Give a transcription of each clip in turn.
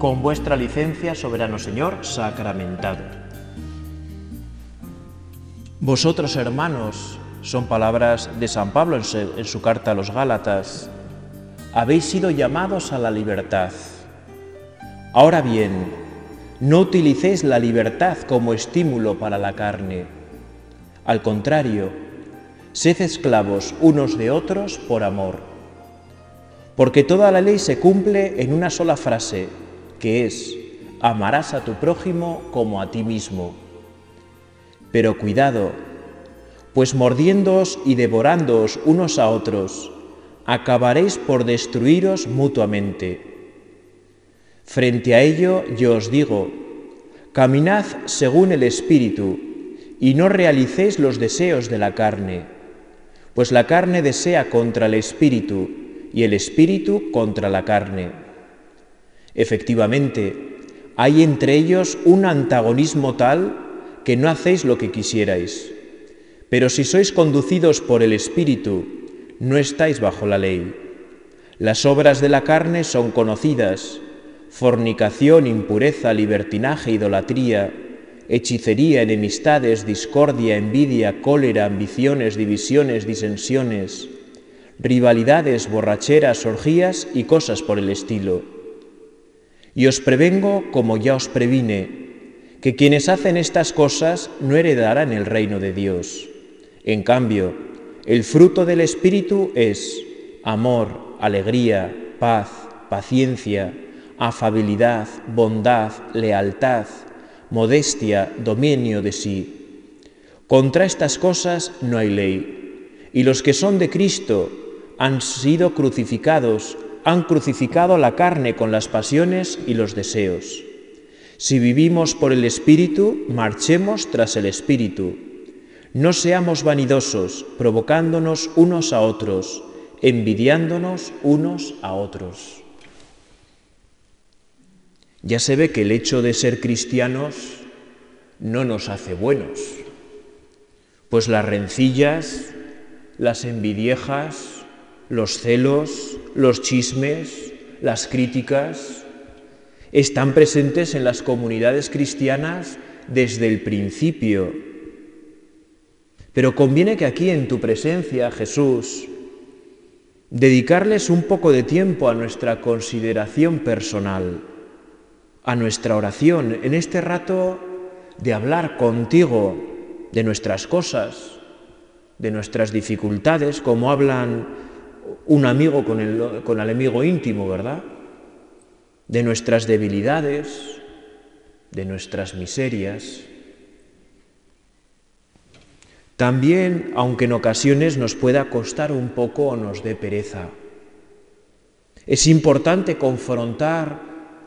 Con vuestra licencia, soberano Señor, sacramentado. Vosotros, hermanos, son palabras de San Pablo en su, en su carta a los Gálatas, habéis sido llamados a la libertad. Ahora bien, no utilicéis la libertad como estímulo para la carne. Al contrario, sed esclavos unos de otros por amor. Porque toda la ley se cumple en una sola frase, que es, amarás a tu prójimo como a ti mismo. Pero cuidado, pues mordiéndoos y devorándoos unos a otros, acabaréis por destruiros mutuamente. Frente a ello yo os digo, caminad según el Espíritu y no realicéis los deseos de la carne, pues la carne desea contra el Espíritu y el Espíritu contra la carne Efectivamente, hay entre ellos un antagonismo tal que no hacéis lo que quisierais. Pero si sois conducidos por el Espíritu, no estáis bajo la ley. Las obras de la carne son conocidas, fornicación, impureza, libertinaje, idolatría, hechicería, enemistades, discordia, envidia, cólera, ambiciones, divisiones, disensiones, rivalidades, borracheras, orgías y cosas por el estilo y os prevengo, como ya os previne, que quienes hacen estas cosas no heredarán el reino de Dios. En cambio, el fruto del Espíritu es amor, alegría, paz, paciencia, afabilidad, bondad, lealtad, modestia, dominio de sí. Contra estas cosas no hay ley, y los que son de Cristo han sido crucificados han crucificado la carne con las pasiones y los deseos. Si vivimos por el Espíritu, marchemos tras el Espíritu. No seamos vanidosos, provocándonos unos a otros, envidiándonos unos a otros. Ya se ve que el hecho de ser cristianos no nos hace buenos, pues las rencillas, las envidiejas, los celos, los chismes, las críticas, están presentes en las comunidades cristianas desde el principio. Pero conviene que aquí en tu presencia, Jesús, dedicarles un poco de tiempo a nuestra consideración personal, a nuestra oración, en este rato de hablar contigo de nuestras cosas, de nuestras dificultades, como hablan un amigo con el, con el amigo íntimo, ¿verdad? De nuestras debilidades, de nuestras miserias. También, aunque en ocasiones nos pueda costar un poco o nos dé pereza, es importante confrontar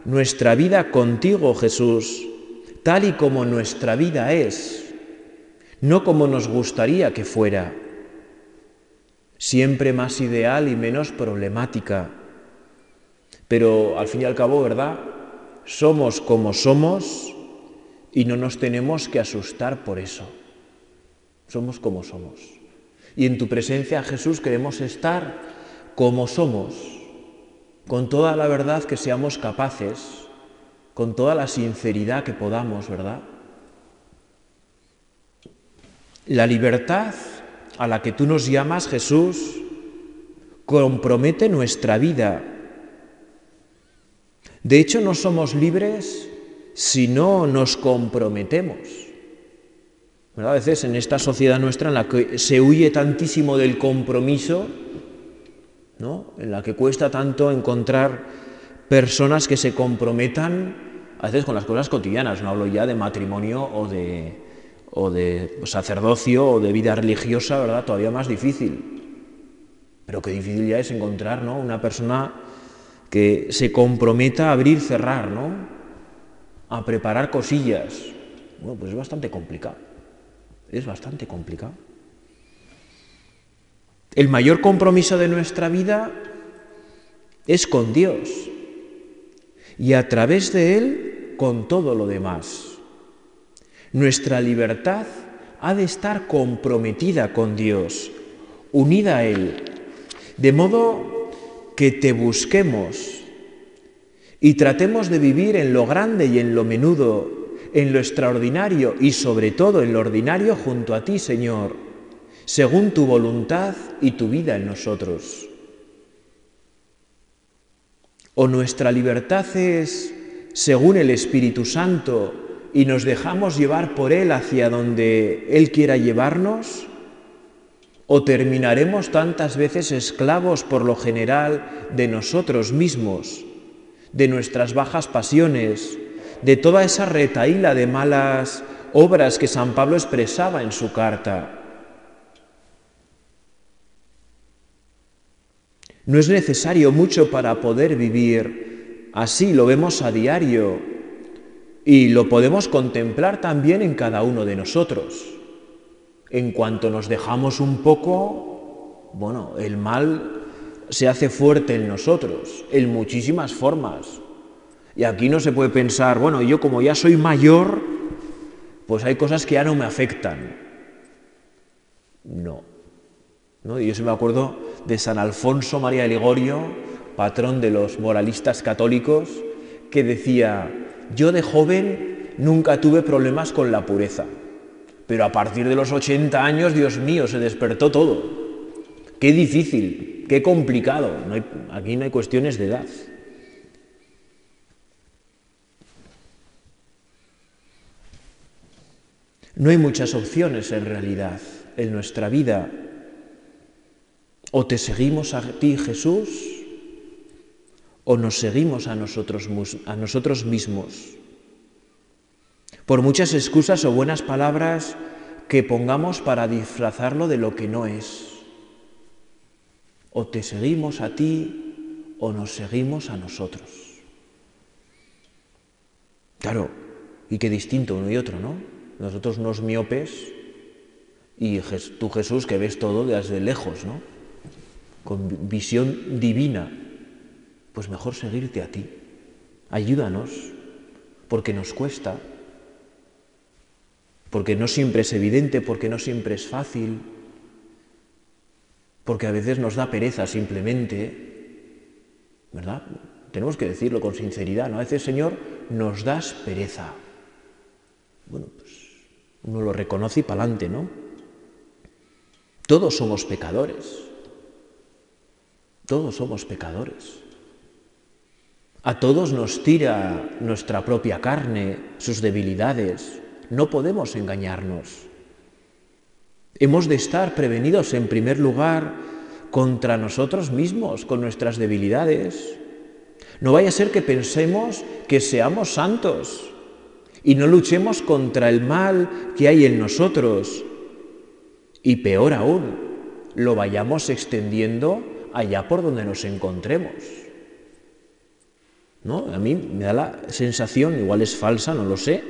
nuestra vida contigo, Jesús, tal y como nuestra vida es, no como nos gustaría que fuera siempre más ideal y menos problemática. Pero al fin y al cabo, ¿verdad? Somos como somos y no nos tenemos que asustar por eso. Somos como somos. Y en tu presencia, Jesús, queremos estar como somos, con toda la verdad que seamos capaces, con toda la sinceridad que podamos, ¿verdad? La libertad a la que tú nos llamas, Jesús, compromete nuestra vida. De hecho, no somos libres si no nos comprometemos. A veces en esta sociedad nuestra en la que se huye tantísimo del compromiso, ¿no? en la que cuesta tanto encontrar personas que se comprometan, a veces con las cosas cotidianas, no hablo ya de matrimonio o de, o de sacerdocio o de vida religiosa, ¿verdad? Todavía más difícil. Pero qué difícil ya es encontrar, ¿no? Una persona que se comprometa a abrir, cerrar, ¿no? A preparar cosillas. Bueno, pues es bastante complicado. Es bastante complicado. El mayor compromiso de nuestra vida es con Dios y a través de Él con todo lo demás. Nuestra libertad ha de estar comprometida con Dios, unida a Él, de modo que te busquemos y tratemos de vivir en lo grande y en lo menudo, en lo extraordinario y sobre todo en lo ordinario junto a ti, Señor, según tu voluntad y tu vida en nosotros. O nuestra libertad es según el Espíritu Santo y nos dejamos llevar por Él hacia donde Él quiera llevarnos, o terminaremos tantas veces esclavos por lo general de nosotros mismos, de nuestras bajas pasiones, de toda esa retaíla de malas obras que San Pablo expresaba en su carta. No es necesario mucho para poder vivir. Así, lo vemos a diario y lo podemos contemplar también en cada uno de nosotros. En cuanto nos dejamos un poco, bueno, el mal se hace fuerte en nosotros, en muchísimas formas. Y aquí no se puede pensar, bueno, yo como ya soy mayor, pues hay cosas que ya no me afectan. No. ¿No? Y yo se me acuerdo de San Alfonso María de Ligorio, patrón de los moralistas católicos, que decía, yo de joven nunca tuve problemas con la pureza, pero a partir de los 80 años, Dios mío, se despertó todo. Qué difícil, qué complicado. aquí no hay cuestiones de edad. No hay muchas opciones en realidad en nuestra vida. O te seguimos a ti, Jesús, o nos seguimos a nosotros, a nosotros mismos. Por muchas excusas o buenas palabras que pongamos para disfrazarlo de lo que no es. O te seguimos a ti o nos seguimos a nosotros. Claro, y qué distinto uno y otro, ¿no? Nosotros unos miopes y tú Jesús que ves todo desde lejos, ¿no? Con visión divina. Pues mejor seguirte a ti. Ayúdanos, porque nos cuesta, porque no siempre es evidente, porque no siempre es fácil, porque a veces nos da pereza simplemente, ¿verdad? Tenemos que decirlo con sinceridad, ¿no? A veces, Señor, nos das pereza. Bueno, pues uno lo reconoce y para adelante, ¿no? Todos somos pecadores. Todos somos pecadores. A todos nos tira nuestra propia carne, sus debilidades. No podemos engañarnos. Hemos de estar prevenidos en primer lugar contra nosotros mismos, con nuestras debilidades. No vaya a ser que pensemos que seamos santos y no luchemos contra el mal que hay en nosotros. Y peor aún, lo vayamos extendiendo allá por donde nos encontremos. ¿No? A mí me da la sensación, igual es falsa, no lo sé,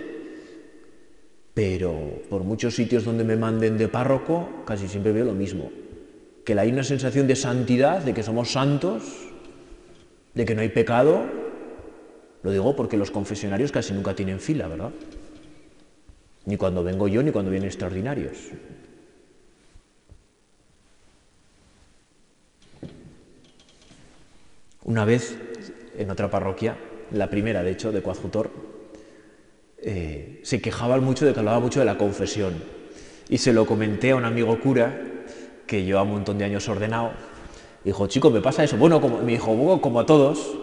pero por muchos sitios donde me manden de párroco, casi siempre veo lo mismo. Que hay una sensación de santidad, de que somos santos, de que no hay pecado, lo digo porque los confesionarios casi nunca tienen fila, ¿verdad? Ni cuando vengo yo, ni cuando vienen extraordinarios. Una vez, en otra parroquia, la primera de hecho, de Coadjutor, eh, se quejaban mucho de que hablaba mucho de la confesión. Y se lo comenté a un amigo cura que lleva un montón de años ordenado. Dijo, chico, ¿me pasa eso? Bueno, como, me dijo, como a todos,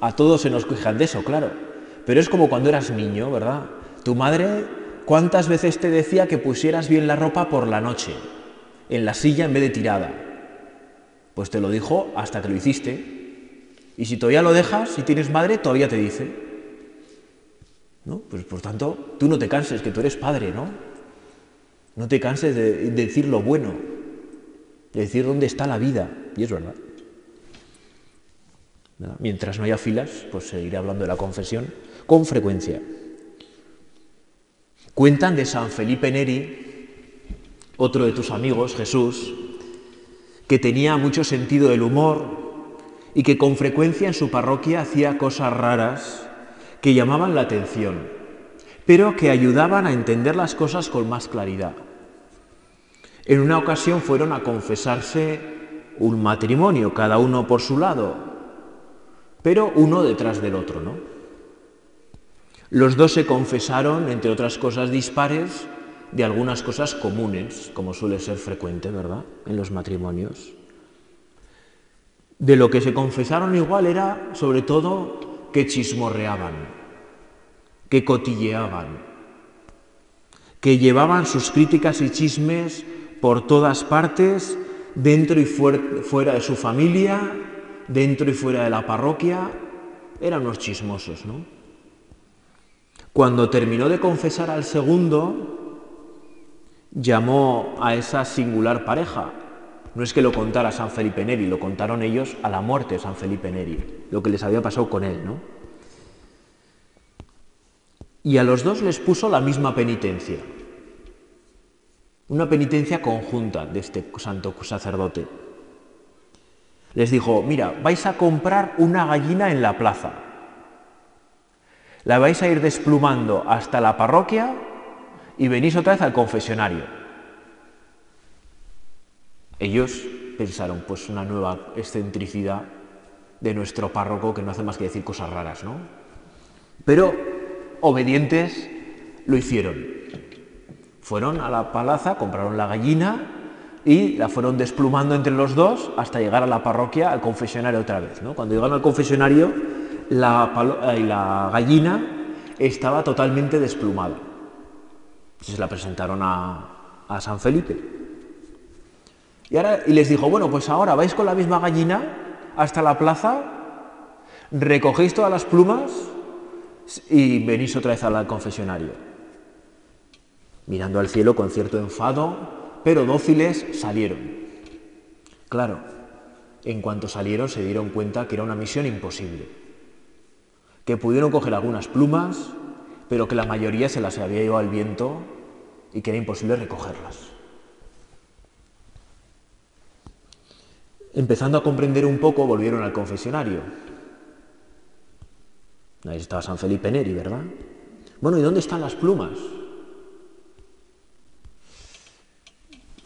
a todos se nos quejan de eso, claro. Pero es como cuando eras niño, ¿verdad? Tu madre, ¿cuántas veces te decía que pusieras bien la ropa por la noche? En la silla en vez de tirada. Pues te lo dijo hasta que lo hiciste. Y si todavía lo dejas, si tienes madre, todavía te dice. ¿No? Pues por tanto, tú no te canses, que tú eres padre, ¿no? No te canses de, de decir lo bueno, de decir dónde está la vida. Y es verdad. Mientras no haya filas, pues seguiré hablando de la confesión con frecuencia. Cuentan de San Felipe Neri, otro de tus amigos, Jesús, que tenía mucho sentido del humor y que con frecuencia en su parroquia hacía cosas raras que llamaban la atención, pero que ayudaban a entender las cosas con más claridad. En una ocasión fueron a confesarse un matrimonio, cada uno por su lado, pero uno detrás del otro, ¿no? Los dos se confesaron, entre otras cosas dispares, de algunas cosas comunes, como suele ser frecuente, ¿verdad?, en los matrimonios. De lo que se confesaron igual era, sobre todo, que chismorreaban, que cotilleaban, que llevaban sus críticas y chismes por todas partes, dentro y fuera de su familia, dentro y fuera de la parroquia, eran unos chismosos, ¿no? Cuando terminó de confesar al segundo, llamó a esa singular pareja. No es que lo contara San Felipe Neri, lo contaron ellos a la muerte de San Felipe Neri, lo que les había pasado con él, ¿no? Y a los dos les puso la misma penitencia, una penitencia conjunta de este santo sacerdote. Les dijo, mira, vais a comprar una gallina en la plaza. La vais a ir desplumando hasta la parroquia y venís otra vez al confesionario. Ellos pensaron, pues una nueva excentricidad de nuestro párroco que no hace más que decir cosas raras, ¿no? Pero obedientes lo hicieron. Fueron a la plaza, compraron la gallina y la fueron desplumando entre los dos hasta llegar a la parroquia, al confesionario otra vez. ¿no? Cuando llegaron al confesionario, la, eh, la gallina estaba totalmente desplumada. Entonces la presentaron a, San Felipe. Y, ahora, y les dijo, bueno, pues ahora vais con la misma gallina hasta la plaza, recogéis todas las plumas y venís otra vez al confesionario. Mirando al cielo con cierto enfado, pero dóciles salieron. Claro, en cuanto salieron se dieron cuenta que era una misión imposible, que pudieron coger algunas plumas, pero que la mayoría se las había llevado al viento y que era imposible recogerlas. Empezando a comprender un poco, volvieron al confesionario. Ahí estaba San Felipe Neri, ¿verdad? Bueno, ¿y dónde están las plumas?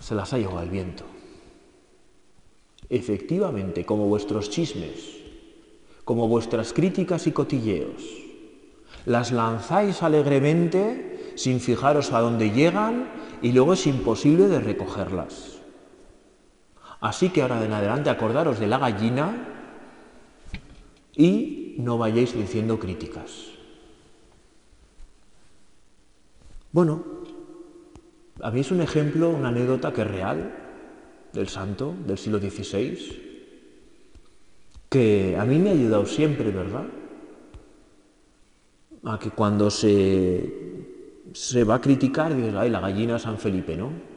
se las ha llevado al viento. Efectivamente, como vuestros chismes, como vuestras críticas y cotilleos, las lanzáis alegremente sin fijaros a dónde llegan y luego es imposible de recogerlas. Así que ahora en adelante acordaros de la gallina y no vayáis diciendo críticas. Bueno, a mí es un ejemplo, una anécdota que es real del santo del siglo XVI, que a mí me ha ayudado siempre, ¿verdad? A que cuando se, se va a criticar, dices, ay, la gallina San Felipe, ¿no?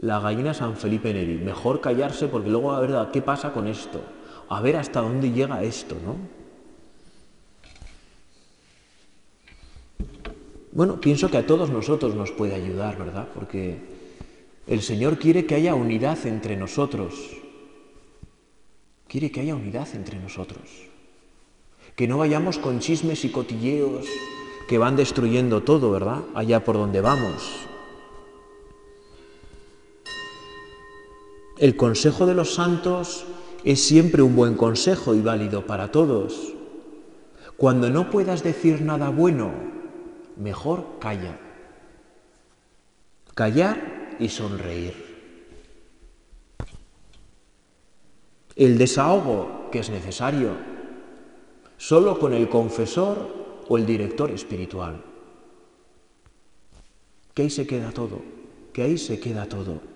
La gallina San Felipe Neri. Mejor callarse porque luego, a ver, ¿qué pasa con esto? A ver hasta dónde llega esto, ¿no? Bueno, pienso que a todos nosotros nos puede ayudar, ¿verdad? Porque el Señor quiere que haya unidad entre nosotros. Quiere que haya unidad entre nosotros. Que no vayamos con chismes y cotilleos que van destruyendo todo, ¿verdad? Allá por donde vamos. El consejo de los santos es siempre un buen consejo y válido para todos. Cuando no puedas decir nada bueno, mejor calla. Callar y sonreír. El desahogo que es necesario solo con el confesor o el director espiritual. Que ahí se queda todo, que ahí se queda todo.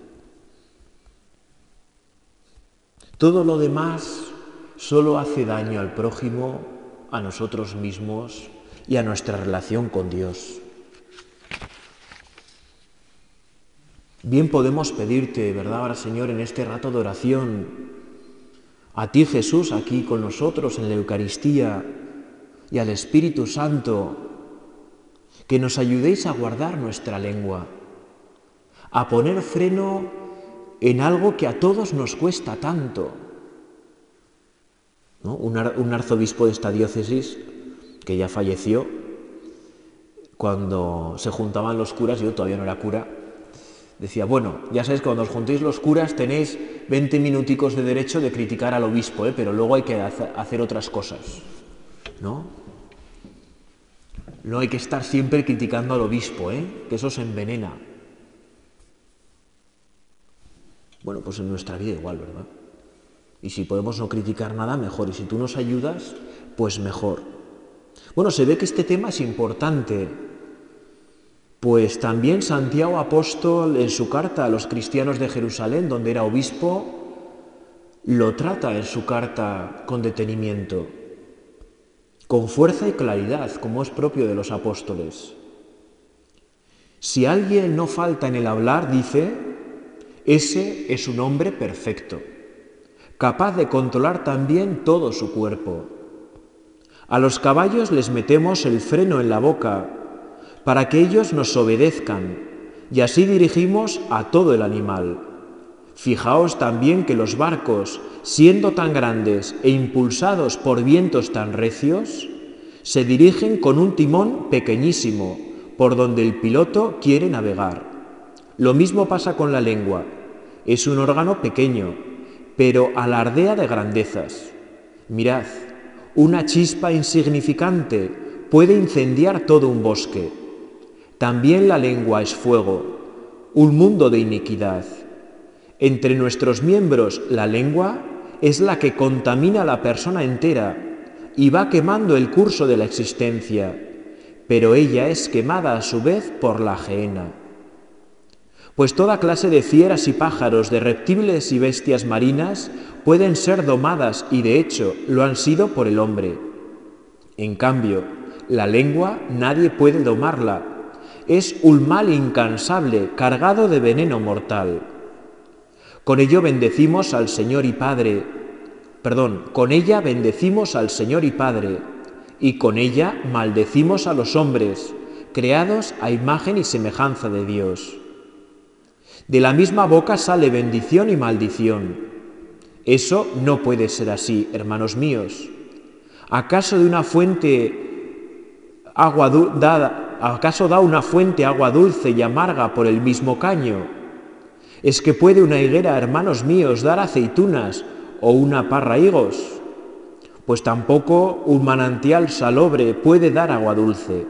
Todo lo demás solo hace daño al prójimo, a nosotros mismos y a nuestra relación con Dios. Bien podemos pedirte, ¿verdad, ahora Señor, en este rato de oración, a ti Jesús aquí con nosotros en la Eucaristía y al Espíritu Santo, que nos ayudéis a guardar nuestra lengua, a poner freno en algo que a todos nos cuesta tanto. Un, arzobispo de esta diócesis que ya falleció, cuando se juntaban los curas, yo todavía no era cura, Decía, bueno, ya sabéis que cuando os juntéis los curas tenéis 20 minuticos de derecho de criticar al obispo, ¿eh? pero luego hay que hacer otras cosas, ¿no? No hay que estar siempre criticando al obispo, ¿eh? que eso se envenena. Bueno, pues en nuestra vida igual, ¿verdad? Y si podemos no criticar nada, mejor. Y si tú nos ayudas, pues mejor. Bueno, se ve que este tema es importante pues también Santiago Apóstol en su carta a los cristianos de Jerusalén, donde era obispo, lo trata en su carta con detenimiento, con fuerza y claridad, como es propio de los apóstoles. Si alguien no falta en el hablar, dice, ese es un hombre perfecto, capaz de controlar también todo su cuerpo. A los caballos les metemos el freno en la boca para que ellos nos obedezcan, y así dirigimos a todo el animal. Fijaos también que los barcos, siendo tan grandes e impulsados por vientos tan recios, se dirigen con un timón pequeñísimo, por donde el piloto quiere navegar. Lo mismo pasa con la lengua. Es un órgano pequeño, pero alardea de grandezas. Mirad, una chispa insignificante puede incendiar todo un bosque también la lengua es fuego, un mundo de iniquidad. Entre nuestros miembros la lengua es la que contamina a la persona entera y va quemando el curso de la existencia, pero ella es quemada a su vez por la ajena. Pues toda clase de fieras y pájaros, de reptiles y bestias marinas pueden ser domadas y de hecho lo han sido por el hombre. En cambio, la lengua nadie puede domarla es un mal incansable, cargado de veneno mortal. Con ello bendecimos al Señor y Padre, perdón, con ella bendecimos al Señor y Padre, y con ella maldecimos a los hombres, creados a imagen y semejanza de Dios. De la misma boca sale bendición y maldición. Eso no puede ser así, hermanos míos. ¿Acaso de una fuente agua dada ¿acaso da una fuente agua dulce y amarga por el mismo caño? ¿Es que puede una higuera, hermanos míos, dar aceitunas o una parra higos? Pues tampoco un manantial salobre puede dar agua dulce.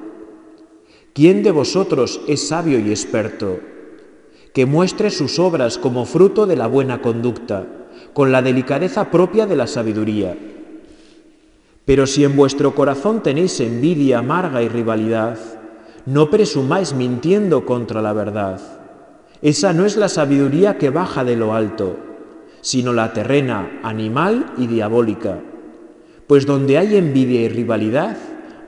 ¿Quién de vosotros es sabio y experto? Que muestre sus obras como fruto de la buena conducta, con la delicadeza propia de la sabiduría. Pero si en vuestro corazón tenéis envidia amarga y rivalidad, no presumáis mintiendo contra la verdad. Esa no es la sabiduría que baja de lo alto, sino la terrena, animal y diabólica. Pues donde hay envidia y rivalidad,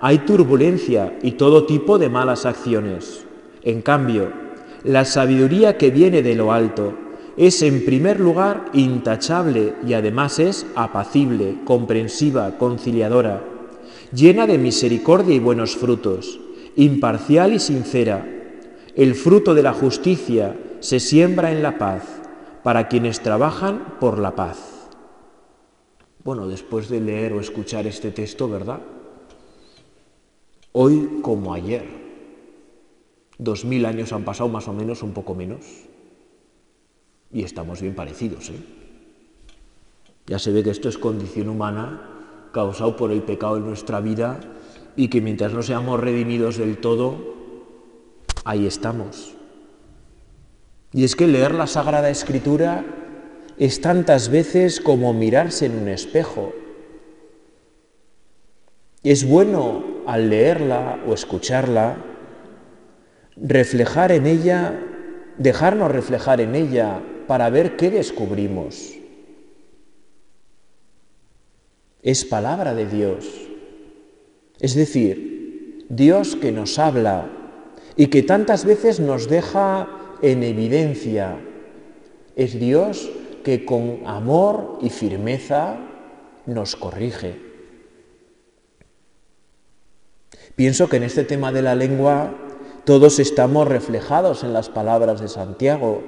hay turbulencia y todo tipo de malas acciones. En cambio, la sabiduría que viene de lo alto es en primer lugar intachable y además es apacible, comprensiva, conciliadora, llena de misericordia y buenos frutos imparcial y sincera. El fruto de la justicia se siembra en la paz para quienes trabajan por la paz. Bueno, después de leer o escuchar este texto, ¿verdad? Hoy como ayer, dos mil años han pasado más o menos, un poco menos, y estamos bien parecidos, ¿eh? Ya se ve que esto es condición humana causado por el pecado en nuestra vida y que mientras no seamos redimidos del todo, ahí estamos. Y es que leer la Sagrada Escritura es tantas veces como mirarse en un espejo. Es bueno al leerla o escucharla reflejar en ella, dejarnos reflejar en ella para ver qué descubrimos. Es palabra de Dios. Es decir, Dios que nos habla y que tantas veces nos deja en evidencia. Es Dios que con amor y firmeza nos corrige. Pienso que en este tema de la lengua todos estamos reflejados en las palabras de Santiago.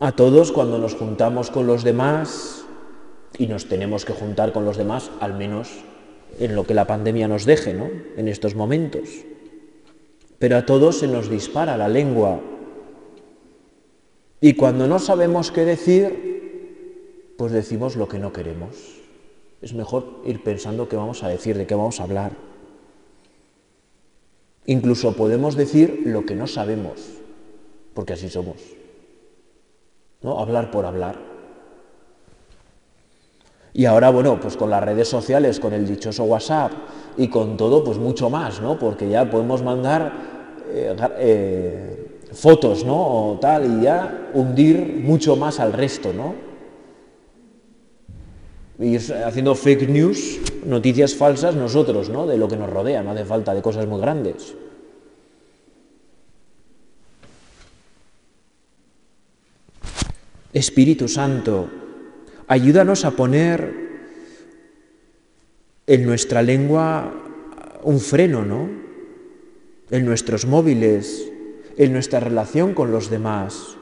A todos cuando nos juntamos con los demás y nos tenemos que juntar con los demás, al menos en lo que la pandemia nos deje, ¿no? En estos momentos. Pero a todos se nos dispara la lengua. Y cuando no sabemos qué decir, pues decimos lo que no queremos. Es mejor ir pensando qué vamos a decir, de qué vamos a hablar. Incluso podemos decir lo que no sabemos, porque así somos. ¿No? Hablar por hablar. Y ahora, bueno, pues con las redes sociales, con el dichoso WhatsApp y con todo, pues mucho más, ¿no? Porque ya podemos mandar eh, eh, fotos, ¿no? O tal, y ya hundir mucho más al resto, ¿no? Ir haciendo fake news, noticias falsas nosotros, ¿no? De lo que nos rodea, no hace falta de cosas muy grandes. Espíritu Santo, Ayúdanos a poner en nuestra lengua un freno, ¿no? En nuestros móviles, en nuestra relación con los demás.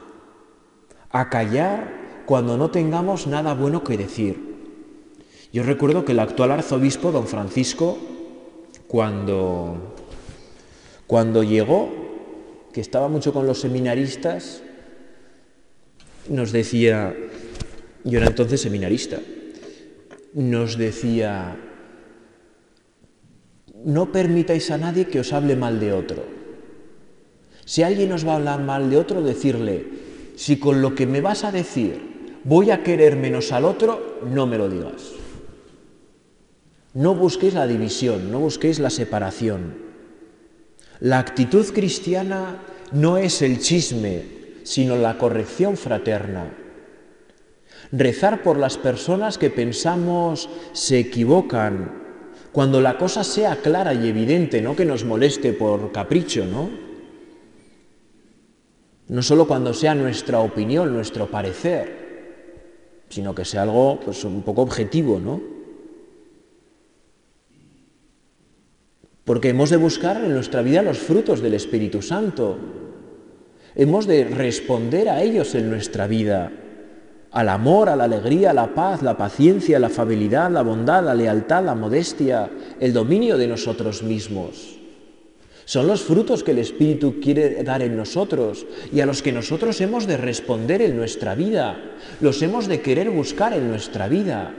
A callar cuando no tengamos nada bueno que decir. Yo recuerdo que el actual arzobispo, don Francisco, cuando, cuando llegó, que estaba mucho con los seminaristas, nos decía, yo era entonces seminarista, nos decía, no permitáis a nadie que os hable mal de otro. Si alguien os va a hablar mal de otro, decirle, si con lo que me vas a decir voy a querer menos al otro, no me lo digas. No busquéis la división, no busquéis la separación. La actitud cristiana no es el chisme, sino la corrección fraterna rezar por las personas que pensamos se equivocan, cuando la cosa sea clara y evidente, no que nos moleste por capricho, ¿no? No solo cuando sea nuestra opinión, nuestro parecer, sino que sea algo pues, un poco objetivo, ¿no? Porque hemos de buscar en nuestra vida los frutos del Espíritu Santo. Hemos de responder a ellos en nuestra vida al amor, a la alegría, a la paz, la paciencia, la afabilidad, la bondad, la lealtad, la modestia, el dominio de nosotros mismos. Son los frutos que el Espíritu quiere dar en nosotros y a los que nosotros hemos de responder en nuestra vida, los hemos de querer buscar en nuestra vida.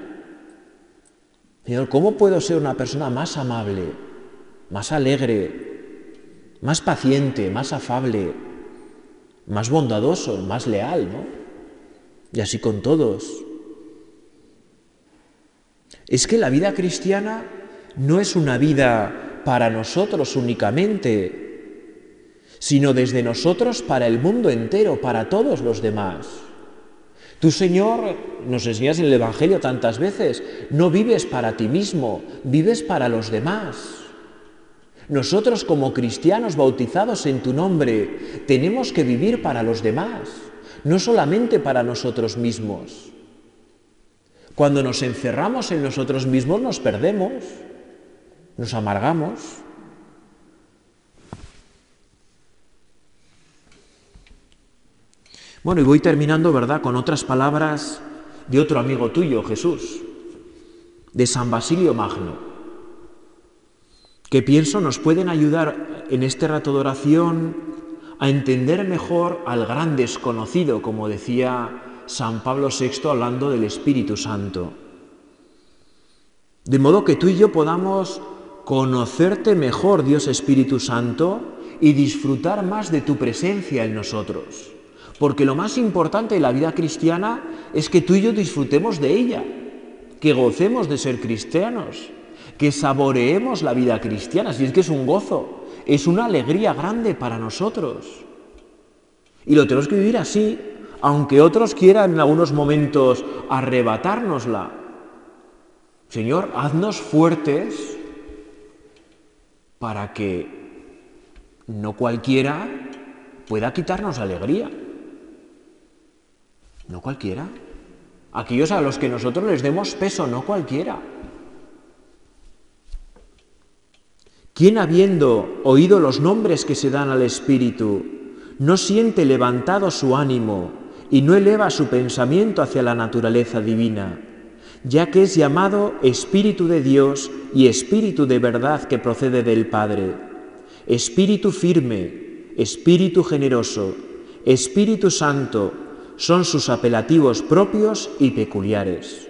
Señor, ¿cómo puedo ser una persona más amable, más alegre, más paciente, más afable, más bondadoso, más leal, ¿no? y así con todos. Es que la vida cristiana no es una vida para nosotros únicamente, sino desde nosotros para el mundo entero, para todos los demás. Tú, Señor, nos enseñas en el Evangelio tantas veces, no vives para ti mismo, vives para los demás. Nosotros como cristianos bautizados en tu nombre tenemos que vivir para los demás no solamente para nosotros mismos. Cuando nos encerramos en nosotros mismos nos perdemos, nos amargamos. Bueno, y voy terminando, ¿verdad?, con otras palabras de otro amigo tuyo, Jesús, de San Basilio Magno, que pienso nos pueden ayudar en este rato de oración a entender mejor al gran desconocido, como decía San Pablo VI hablando del Espíritu Santo. De modo que tú y yo podamos conocerte mejor, Dios Espíritu Santo, y disfrutar más de tu presencia en nosotros. Porque lo más importante de la vida cristiana es que tú y yo disfrutemos de ella, que gocemos de ser cristianos, que saboreemos la vida cristiana, si es que es un gozo, es una alegría grande para nosotros. Y lo tenemos que vivir así, aunque otros quieran en algunos momentos arrebatárnosla. Señor, haznos fuertes para que no cualquiera pueda quitarnos alegría. No cualquiera. Aquellos a los que nosotros les demos peso, no cualquiera. ¿Quién habiendo oído los nombres que se dan al Espíritu, no siente levantado su ánimo y no eleva su pensamiento hacia la naturaleza divina, ya que es llamado Espíritu de Dios y Espíritu de verdad que procede del Padre? Espíritu firme, Espíritu generoso, Espíritu Santo son sus apelativos propios y peculiares.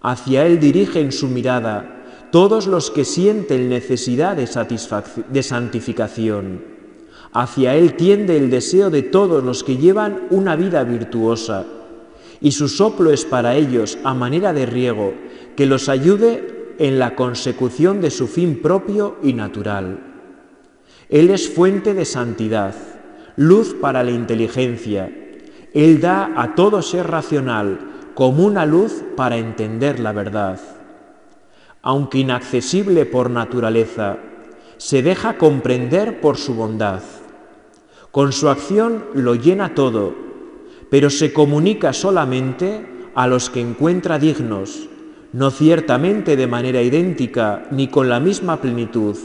Hacia Él dirigen su mirada todos los que sienten necesidad de, santificación. Hacia Él tiende el deseo de todos los que llevan una vida virtuosa, y su soplo es para ellos a manera de riego que los ayude en la consecución de su fin propio y natural. Él es fuente de santidad, luz para la inteligencia. Él da a todo ser racional como una luz para entender la verdad. Aunque inaccesible por naturaleza, se deja comprender por su bondad. Con su acción lo llena todo, pero se comunica solamente a los que encuentra dignos, no ciertamente de manera idéntica ni con la misma plenitud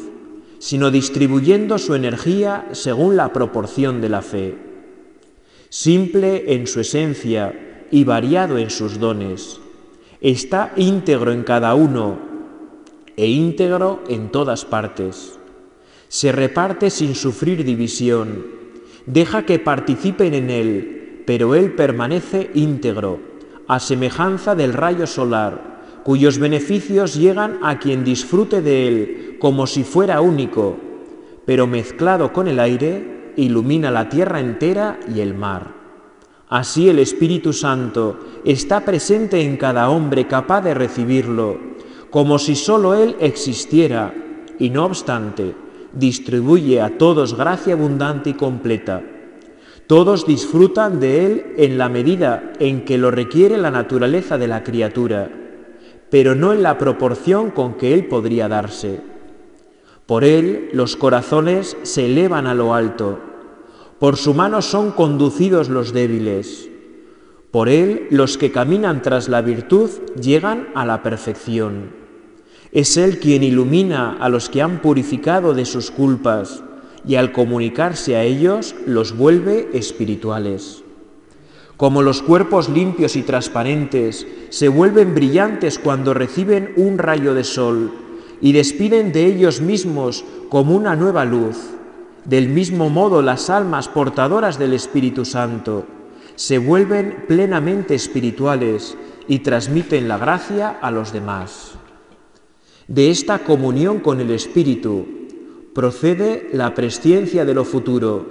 sino distribuyendo su energía según la proporción de la fe. Simple en su esencia y variado en sus dones, está íntegro en cada uno e íntegro en todas partes. Se reparte sin sufrir división, deja que participen en él, pero él permanece íntegro, a semejanza del rayo solar, cuyos beneficios llegan a quien disfrute de él como si fuera único, pero mezclado con el aire, ilumina la tierra entera y el mar. Así el Espíritu Santo está presente en cada hombre capaz de recibirlo, como si sólo Él existiera, y no obstante, distribuye a todos gracia abundante y completa. Todos disfrutan de Él en la medida en que lo requiere la naturaleza de la criatura pero no en la proporción con que Él podría darse. Por Él los corazones se elevan a lo alto, por su mano son conducidos los débiles, por Él los que caminan tras la virtud llegan a la perfección. Es Él quien ilumina a los que han purificado de sus culpas y al comunicarse a ellos los vuelve espirituales. Como los cuerpos limpios y transparentes se vuelven brillantes cuando reciben un rayo de sol y despiden de ellos mismos como una nueva luz, del mismo modo las almas portadoras del Espíritu Santo se vuelven plenamente espirituales y transmiten la gracia a los demás. De esta comunión con el Espíritu procede la presciencia de lo futuro,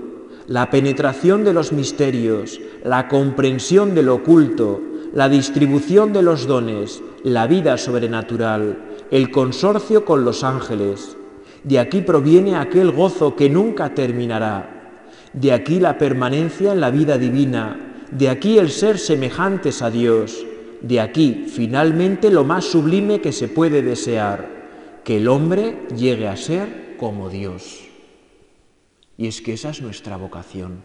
la penetración de los misterios, la comprensión del oculto, la distribución de los dones, la vida sobrenatural, el consorcio con los ángeles. De aquí proviene aquel gozo que nunca terminará. De aquí la permanencia en la vida divina. De aquí el ser semejantes a Dios. De aquí, finalmente, lo más sublime que se puede desear, que el hombre llegue a ser como Dios. Y es que esa es nuestra vocación,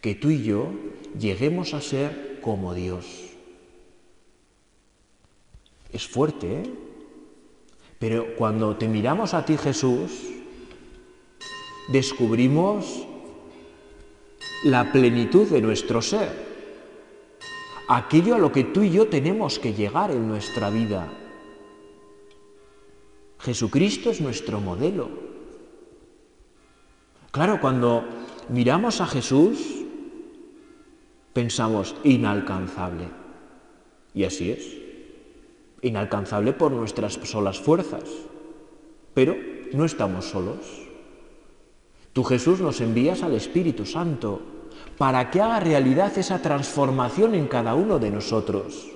que tú y yo lleguemos a ser como Dios. Es fuerte, ¿eh? Pero cuando te miramos a ti Jesús, descubrimos la plenitud de nuestro ser, aquello a lo que tú y yo tenemos que llegar en nuestra vida. Jesucristo es nuestro modelo. Claro, cuando miramos a Jesús, pensamos inalcanzable. Y así es. Inalcanzable por nuestras solas fuerzas. Pero no estamos solos. Tú Jesús nos envías al Espíritu Santo para que haga realidad esa transformación en cada uno de nosotros.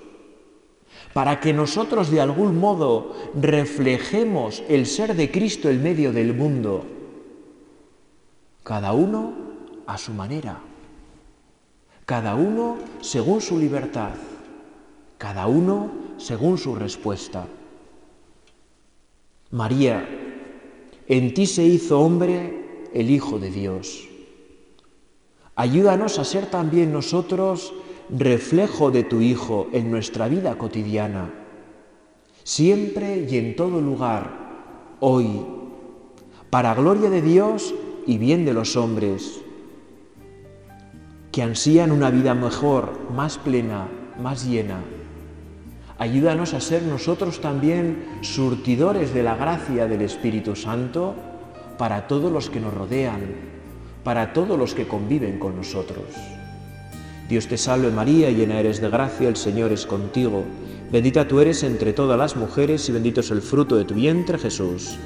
Para que nosotros de algún modo reflejemos el ser de Cristo en medio del mundo cada uno a su manera, cada uno según su libertad, cada uno según su respuesta. María, en ti se hizo hombre el Hijo de Dios. Ayúdanos a ser también nosotros reflejo de tu Hijo en nuestra vida cotidiana, siempre y en todo lugar, hoy, para gloria de Dios y bien de los hombres, que ansían una vida mejor, más plena, más llena. Ayúdanos a ser nosotros también surtidores de la gracia del Espíritu Santo para todos los que nos rodean, para todos los que conviven con nosotros. Dios te salve María, llena eres de gracia, el Señor es contigo, bendita tú eres entre todas las mujeres y bendito es el fruto de tu vientre Jesús.